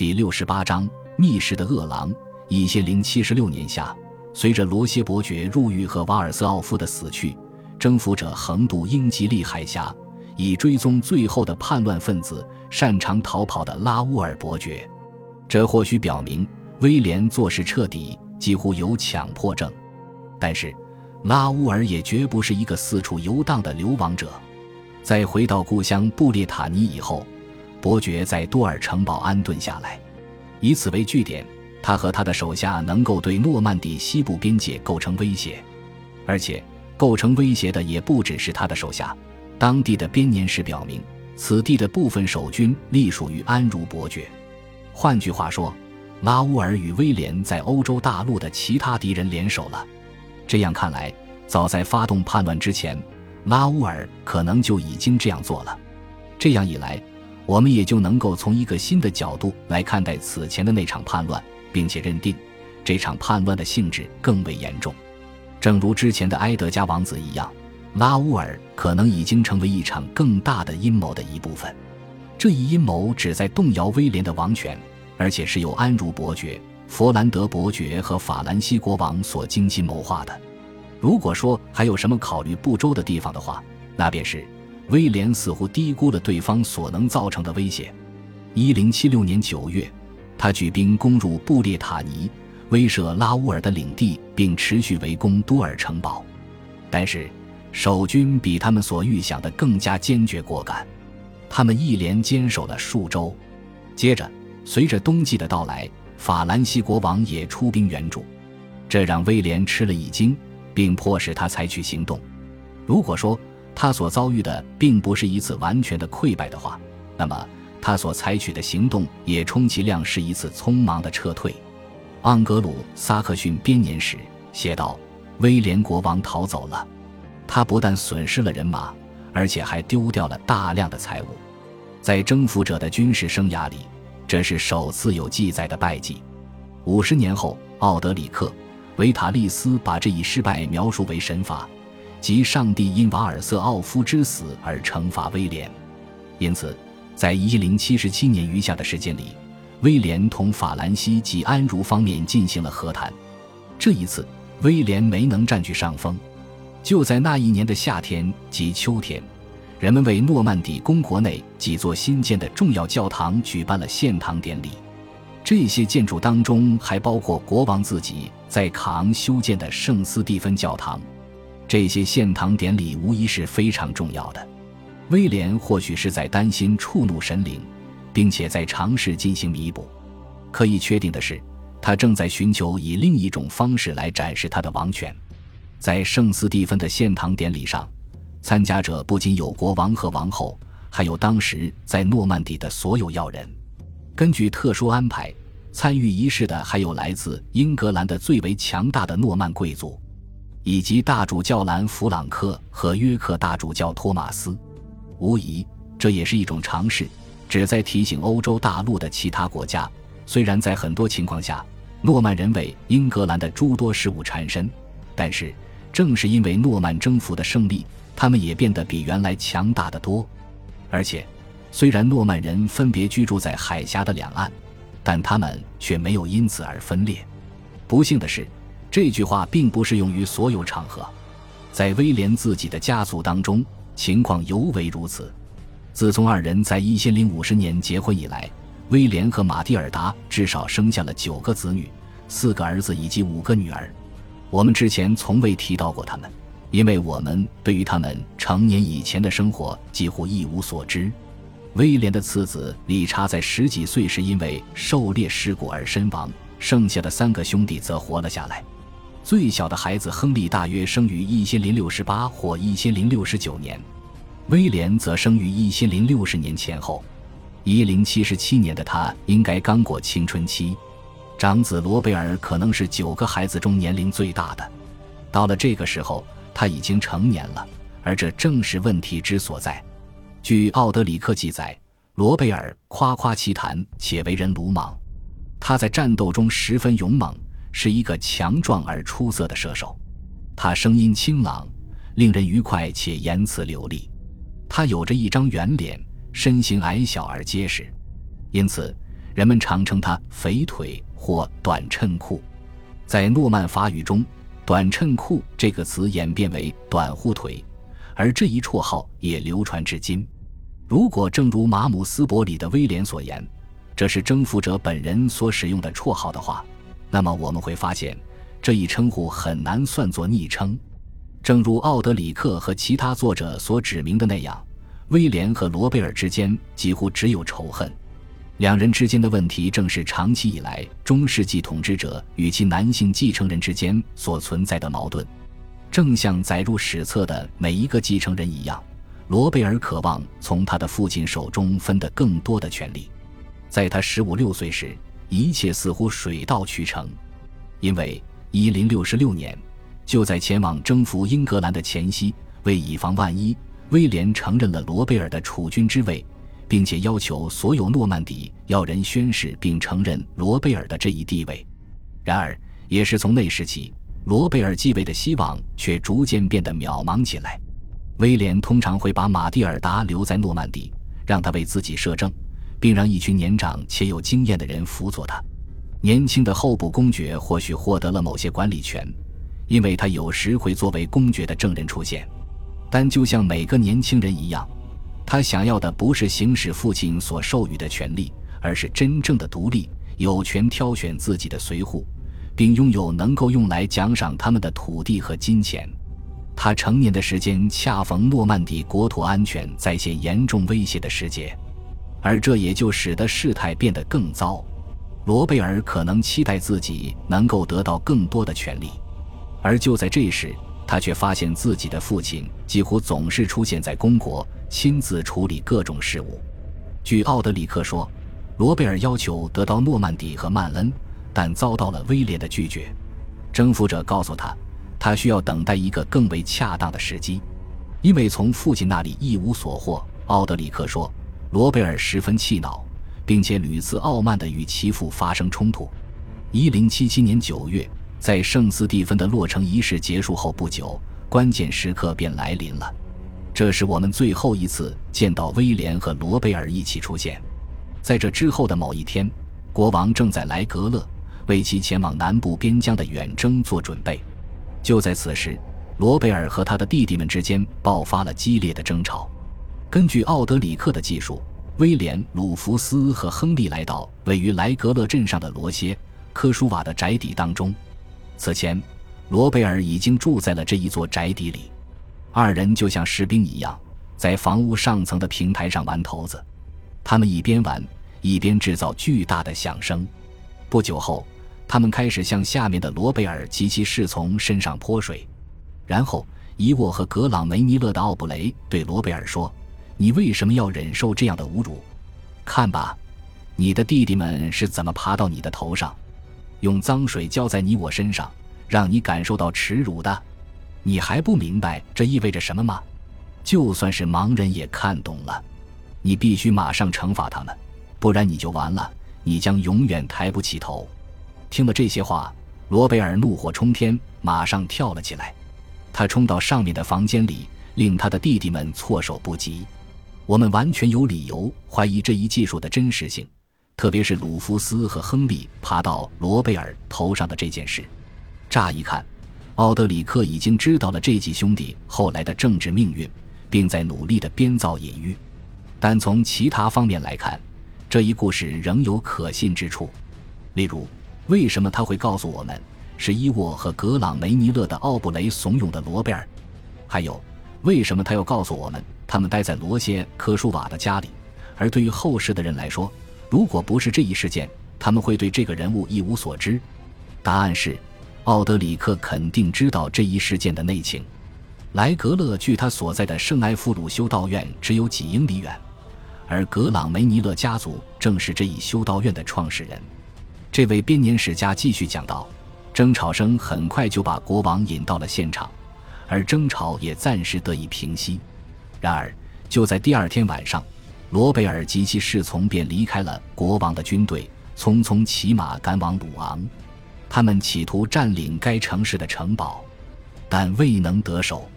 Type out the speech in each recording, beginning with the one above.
第六十八章密室的恶狼。一千零七十六年夏，随着罗歇伯爵入狱和瓦尔斯奥夫的死去，征服者横渡英吉利海峡，以追踪最后的叛乱分子——擅长逃跑的拉乌尔伯爵。这或许表明威廉做事彻底，几乎有强迫症。但是，拉乌尔也绝不是一个四处游荡的流亡者。在回到故乡布列塔尼以后，伯爵在多尔城堡安顿下来，以此为据点。他和他的手下能够对诺曼底西部边界构成威胁，而且构成威胁的也不只是他的手下。当地的编年史表明，此地的部分守军隶属于安茹伯爵。换句话说，拉乌尔与威廉在欧洲大陆的其他敌人联手了。这样看来，早在发动叛乱之前，拉乌尔可能就已经这样做了。这样一来，我们也就能够从一个新的角度来看待此前的那场叛乱。并且认定，这场叛乱的性质更为严重，正如之前的埃德加王子一样，拉乌尔可能已经成为一场更大的阴谋的一部分。这一阴谋旨在动摇威廉的王权，而且是由安茹伯爵、佛兰德伯爵和法兰西国王所精心谋划的。如果说还有什么考虑不周的地方的话，那便是威廉似乎低估了对方所能造成的威胁。一零七六年九月。他举兵攻入布列塔尼，威慑拉乌尔的领地，并持续围攻多尔城堡。但是，守军比他们所预想的更加坚决果敢。他们一连坚守了数周。接着，随着冬季的到来，法兰西国王也出兵援助，这让威廉吃了一惊，并迫使他采取行动。如果说他所遭遇的并不是一次完全的溃败的话，那么。他所采取的行动也充其量是一次匆忙的撤退。盎格鲁撒克逊编年史写道：“威廉国王逃走了，他不但损失了人马，而且还丢掉了大量的财物。在征服者的军事生涯里，这是首次有记载的败绩。”五十年后，奥德里克·维塔利斯把这一失败描述为神罚，即上帝因瓦尔瑟奥夫之死而惩罚威廉。因此。在一零七十七年余下的时间里，威廉同法兰西及安茹方面进行了和谈。这一次，威廉没能占据上风。就在那一年的夏天及秋天，人们为诺曼底公国内几座新建的重要教堂举办了献堂典礼。这些建筑当中还包括国王自己在卡昂修建的圣斯蒂芬教堂。这些献堂典礼无疑是非常重要的。威廉或许是在担心触怒神灵，并且在尝试进行弥补。可以确定的是，他正在寻求以另一种方式来展示他的王权。在圣斯蒂芬的献堂典礼上，参加者不仅有国王和王后，还有当时在诺曼底的所有要人。根据特殊安排，参与仪式的还有来自英格兰的最为强大的诺曼贵族，以及大主教兰弗朗克和约克大主教托马斯。无疑，这也是一种尝试，旨在提醒欧洲大陆的其他国家：虽然在很多情况下，诺曼人为英格兰的诸多事务缠身，但是正是因为诺曼征服的胜利，他们也变得比原来强大的多。而且，虽然诺曼人分别居住在海峡的两岸，但他们却没有因此而分裂。不幸的是，这句话并不适用于所有场合，在威廉自己的家族当中。情况尤为如此。自从二人在一千零五十年结婚以来，威廉和玛蒂尔达至少生下了九个子女，四个儿子以及五个女儿。我们之前从未提到过他们，因为我们对于他们成年以前的生活几乎一无所知。威廉的次子理查在十几岁时因为狩猎事故而身亡，剩下的三个兄弟则活了下来。最小的孩子亨利大约生于一千零六十八或一千零六十九年，威廉则生于一千零六十年前后。一零七十七年的他应该刚过青春期。长子罗贝尔可能是九个孩子中年龄最大的。到了这个时候，他已经成年了，而这正是问题之所在。据奥德里克记载，罗贝尔夸夸其谈且为人鲁莽，他在战斗中十分勇猛。是一个强壮而出色的射手，他声音清朗，令人愉快且言辞流利。他有着一张圆脸，身形矮小而结实，因此人们常称他“肥腿”或“短衬裤”。在诺曼法语中，“短衬裤”这个词演变为“短护腿”，而这一绰号也流传至今。如果正如马姆斯伯里的威廉所言，这是征服者本人所使用的绰号的话，那么我们会发现，这一称呼很难算作昵称。正如奥德里克和其他作者所指明的那样，威廉和罗贝尔之间几乎只有仇恨。两人之间的问题，正是长期以来中世纪统治者与其男性继承人之间所存在的矛盾。正像载入史册的每一个继承人一样。罗贝尔渴望从他的父亲手中分得更多的权利。在他十五六岁时，一切似乎水到渠成，因为一零六六年，就在前往征服英格兰的前夕，为以防万一，威廉承认了罗贝尔的储君之位，并且要求所有诺曼底要人宣誓并承认罗贝尔的这一地位。然而，也是从那时起，罗贝尔继位的希望却逐渐变得渺茫起来。威廉通常会把马蒂尔达留在诺曼底，让他为自己摄政，并让一群年长且有经验的人辅佐他。年轻的候补公爵或许获得了某些管理权，因为他有时会作为公爵的证人出现。但就像每个年轻人一样，他想要的不是行使父亲所授予的权利，而是真正的独立，有权挑选自己的随护，并拥有能够用来奖赏他们的土地和金钱。他成年的时间恰逢诺曼底国土安全在现严重威胁的时节，而这也就使得事态变得更糟。罗贝尔可能期待自己能够得到更多的权利，而就在这时，他却发现自己的父亲几乎总是出现在公国，亲自处理各种事务。据奥德里克说，罗贝尔要求得到诺曼底和曼恩，但遭到了威廉的拒绝。征服者告诉他。他需要等待一个更为恰当的时机，因为从父亲那里一无所获。奥德里克说，罗贝尔十分气恼，并且屡次傲慢地与其父发生冲突。一零七七年九月，在圣斯蒂芬的落成仪式结束后不久，关键时刻便来临了。这是我们最后一次见到威廉和罗贝尔一起出现。在这之后的某一天，国王正在莱格勒为其前往南部边疆的远征做准备。就在此时，罗贝尔和他的弟弟们之间爆发了激烈的争吵。根据奥德里克的记述，威廉、鲁弗斯和亨利来到位于莱格勒镇上的罗歇科舒瓦的宅邸当中。此前，罗贝尔已经住在了这一座宅邸里。二人就像士兵一样，在房屋上层的平台上玩骰子。他们一边玩，一边制造巨大的响声。不久后。他们开始向下面的罗贝尔及其侍从身上泼水，然后伊沃和格朗梅尼勒的奥布雷对罗贝尔说：“你为什么要忍受这样的侮辱？看吧，你的弟弟们是怎么爬到你的头上，用脏水浇在你我身上，让你感受到耻辱的。你还不明白这意味着什么吗？就算是盲人也看懂了。你必须马上惩罚他们，不然你就完了，你将永远抬不起头。”听了这些话，罗贝尔怒火冲天，马上跳了起来。他冲到上面的房间里，令他的弟弟们措手不及。我们完全有理由怀疑这一技术的真实性，特别是鲁弗斯和亨利爬到罗贝尔头上的这件事。乍一看，奥德里克已经知道了这几兄弟后来的政治命运，并在努力地编造隐喻。但从其他方面来看，这一故事仍有可信之处，例如。为什么他会告诉我们是伊沃和格朗梅尼勒的奥布雷怂恿的罗贝尔？还有，为什么他要告诉我们他们待在罗歇科舒瓦的家里？而对于后世的人来说，如果不是这一事件，他们会对这个人物一无所知。答案是，奥德里克肯定知道这一事件的内情。莱格勒距他所在的圣埃夫鲁修道院只有几英里远，而格朗梅尼勒家族正是这一修道院的创始人。这位编年史家继续讲道：“争吵声很快就把国王引到了现场，而争吵也暂时得以平息。然而，就在第二天晚上，罗贝尔及其侍从便离开了国王的军队，匆匆骑马赶往鲁昂。他们企图占领该城市的城堡，但未能得手。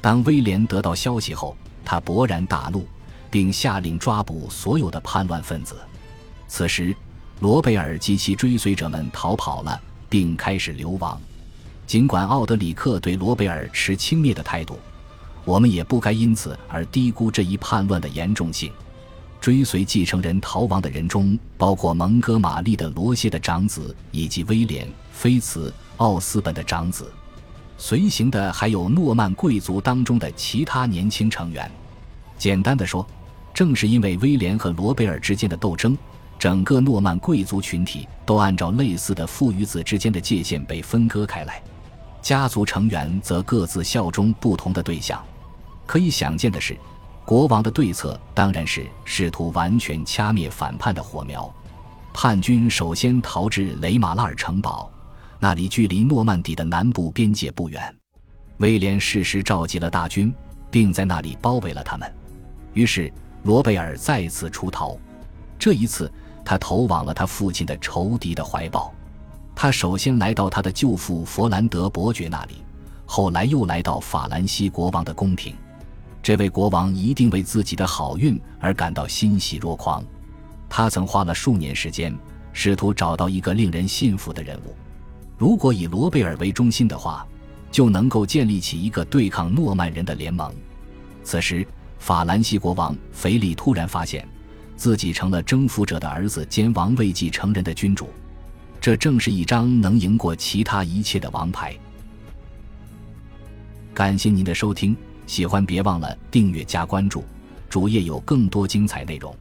当威廉得到消息后，他勃然大怒，并下令抓捕所有的叛乱分子。此时。罗贝尔及其追随者们逃跑了，并开始流亡。尽管奥德里克对罗贝尔持轻蔑的态度，我们也不该因此而低估这一叛乱的严重性。追随继承人逃亡的人中，包括蒙哥马利的罗谢的长子以及威廉·菲茨奥斯本的长子。随行的还有诺曼贵族当中的其他年轻成员。简单的说，正是因为威廉和罗贝尔之间的斗争，整个诺曼贵族群体都按照类似的父与子之间的界限被分割开来，家族成员则各自效忠不同的对象。可以想见的是。国王的对策当然是试图完全掐灭反叛的火苗。叛军首先逃至雷马拉尔城堡，那里距离诺曼底的南部边界不远。威廉适时召集了大军，并在那里包围了他们。于是罗贝尔再次出逃，这一次他投往了他父亲的仇敌的怀抱。他首先来到他的舅父弗兰德伯爵那里，后来又来到法兰西国王的宫廷。这位国王一定为自己的好运而感到欣喜若狂。他曾花了数年时间，试图找到一个令人信服的人物。如果以罗贝尔为中心的话，就能够建立起一个对抗诺曼人的联盟。此时，法兰西国王腓力突然发现，自己成了征服者的儿子兼王位继承人的君主。这正是一张能赢过其他一切的王牌。感谢您的收听。喜欢别忘了订阅加关注，主页有更多精彩内容。